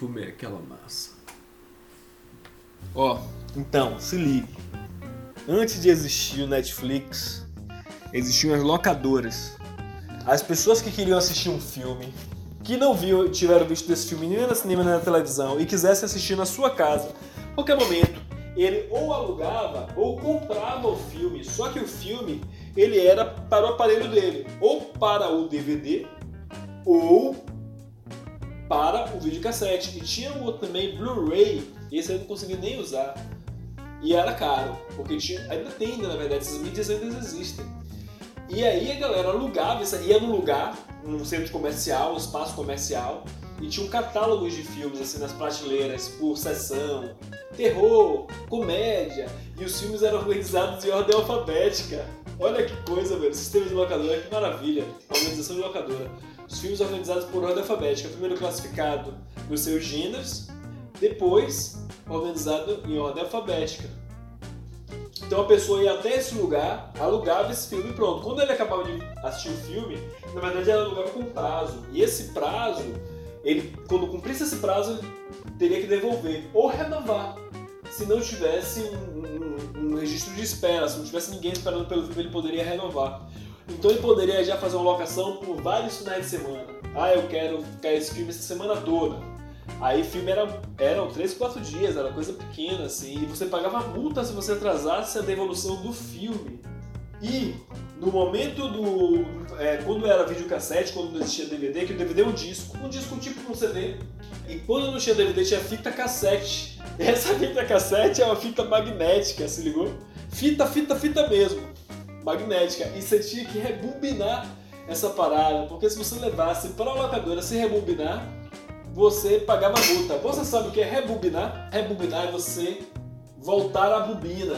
fumei aquela massa. Ó, então, se ligue. Antes de existir o Netflix, existiam as locadoras. As pessoas que queriam assistir um filme, que não viu, tiveram visto esse filme nem no cinema nem na televisão e quisessem assistir na sua casa, a qualquer momento, ele ou alugava ou comprava o filme. Só que o filme ele era para o aparelho dele, ou para o DVD ou para o videocassete. E tinha um outro também, Blu-ray, esse eu não consegui nem usar. E era caro, porque tinha, ainda tem, na verdade, essas mídias ainda existem. E aí a galera alugava, ia num lugar, num centro comercial, um espaço comercial, e tinha um catálogo de filmes assim nas prateleiras por sessão, terror, comédia, e os filmes eram organizados em ordem alfabética. Olha que coisa, velho, sistema de locadora, que maravilha, organização de locadora. Os filmes organizados por ordem alfabética, primeiro classificado nos seus gêneros, depois organizado em ordem alfabética. Então a pessoa ia até esse lugar, alugava esse filme e pronto. Quando ele acabava de assistir o filme, na verdade ela alugava com prazo. E esse prazo, ele, quando cumprisse esse prazo, ele teria que devolver ou renovar. Se não tivesse um, um, um registro de espera, se não tivesse ninguém esperando pelo filme, ele poderia renovar. Então ele poderia já fazer uma locação por vários finais de semana. Ah, eu quero ficar esse filme essa semana toda. Aí o filme era, eram 3, 4 dias, era coisa pequena, assim, e você pagava multa se você atrasasse a devolução do filme. E no momento do. É, quando era videocassete, quando não existia DVD, que o DVD é um disco, um disco tipo um CD. E quando não tinha DVD tinha fita cassete. Essa fita cassete é uma fita magnética, se ligou? Fita, fita, fita mesmo. Magnética. E você tinha que rebobinar essa parada, porque se você levasse para a locadora sem rebobinar, você pagava multa. Você sabe o que é rebobinar? Rebobinar é você voltar a bobina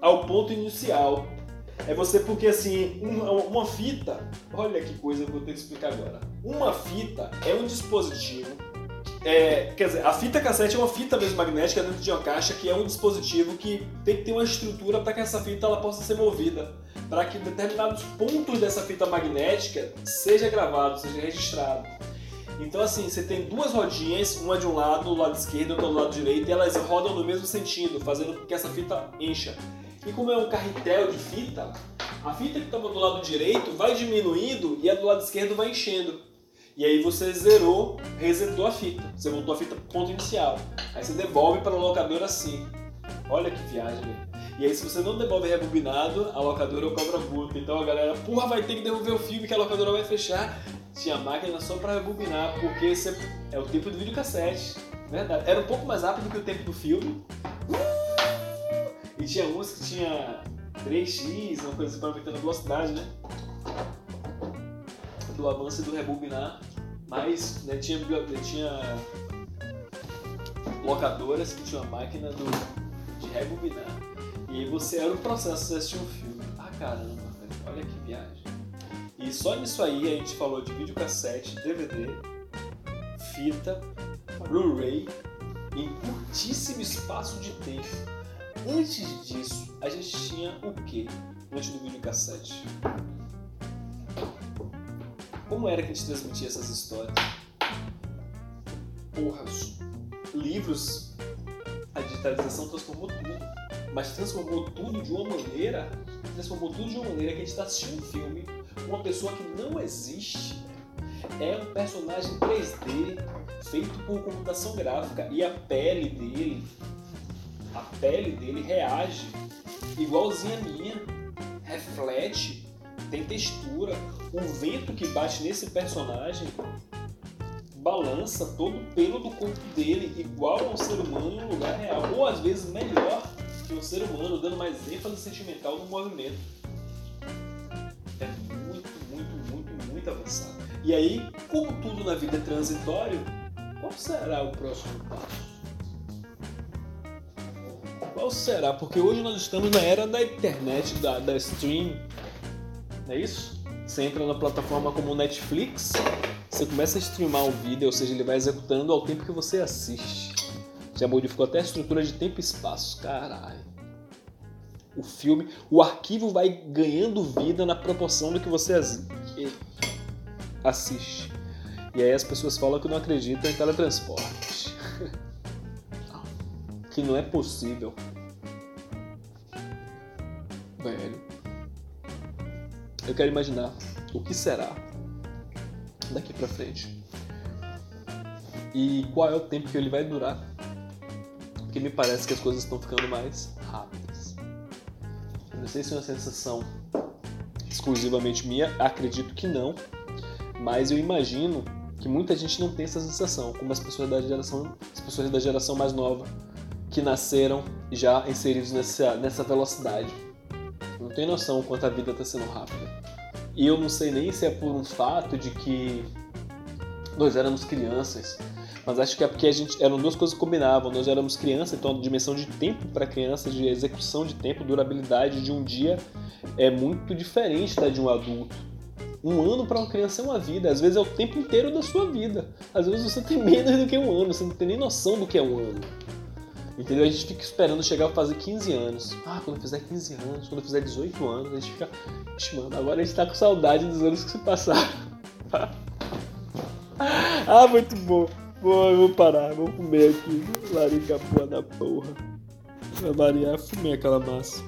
ao ponto inicial. É você porque assim, uma, uma fita, olha que coisa que eu vou ter que explicar agora. Uma fita é um dispositivo é, quer dizer, a fita cassete é uma fita mesmo magnética dentro de uma caixa que é um dispositivo que tem que ter uma estrutura para que essa fita ela possa ser movida, para que determinados pontos dessa fita magnética seja gravado, seja registrado. Então assim, você tem duas rodinhas, uma de um lado, do lado esquerdo, outra do lado direito, e elas rodam no mesmo sentido, fazendo com que essa fita encha. E como é um carretel de fita, a fita que estava do lado direito vai diminuindo e a do lado esquerdo vai enchendo. E aí você zerou, resetou a fita. Você voltou a fita pro ponto inicial. Aí você devolve para a locadora assim. Olha que viagem. E aí se você não devolve rebobinado, a locadora cobra multa. Então a galera, porra, vai ter que devolver o filme que a locadora vai fechar. Tinha máquina só para rebobinar, porque é o tempo do videocassete. Verdade. Era um pouco mais rápido que o tempo do filme. E tinha uns que tinha 3x, uma coisa assim, para a velocidade, né? do avanço e do rebobinar, mas né, tinha, tinha locadoras que tinham a máquina do, de rebobinar. E aí você era o processo de assistir um filme. Ah caramba, olha que viagem. E só nisso aí a gente falou de videocassete, DVD, fita, Blu-ray, em curtíssimo espaço de tempo. Antes disso, a gente tinha o que antes do videocassete? Como era que a gente transmitia essas histórias? Porra, livros, a digitalização transformou tudo. Mas transformou tudo de uma maneira, transformou tudo de uma maneira que a gente está assistindo um filme, uma pessoa que não existe, é um personagem 3D feito por computação gráfica e a pele dele, a pele dele reage igualzinha a minha, reflete, tem textura, o vento que bate nesse personagem balança todo o pelo do corpo dele igual a um ser humano em um lugar real, ou às vezes melhor que um ser humano, dando mais ênfase sentimental no movimento. É muito, muito, muito, muito avançado. E aí, como tudo na vida é transitório, qual será o próximo passo? Qual será? Porque hoje nós estamos na era da internet, da, da stream, não é isso? Você entra na plataforma como Netflix, você começa a streamar o vídeo, ou seja, ele vai executando ao tempo que você assiste. Já modificou até a estrutura de tempo e espaço. Caralho. O filme, o arquivo vai ganhando vida na proporção do que você assiste. E aí as pessoas falam que não acreditam em teletransporte. que não é possível. Velho. Eu quero imaginar o que será daqui pra frente. E qual é o tempo que ele vai durar. Porque me parece que as coisas estão ficando mais rápidas. Eu não sei se é uma sensação exclusivamente minha, acredito que não. Mas eu imagino que muita gente não tem essa sensação, como as pessoas da geração, as pessoas da geração mais nova, que nasceram já inseridos nessa, nessa velocidade. Não tem noção quanto a vida está sendo rápida. E eu não sei nem se é por um fato de que nós éramos crianças, mas acho que é porque a gente eram duas coisas que combinavam. Nós éramos crianças, então a dimensão de tempo para crianças, de execução de tempo, durabilidade de um dia é muito diferente da de um adulto. Um ano para uma criança é uma vida, às vezes é o tempo inteiro da sua vida. Às vezes você tem menos do que um ano, você não tem nem noção do que é um ano. Entendeu? A gente fica esperando chegar a fazer 15 anos. Ah, quando eu fizer 15 anos, quando eu fizer 18 anos, a gente fica. Ixi, mano, agora a gente tá com saudade dos anos que se passaram. ah, muito bom. Vou, vou parar, vou comer aqui. Larica porra da porra. Pra variar, fumei aquela massa.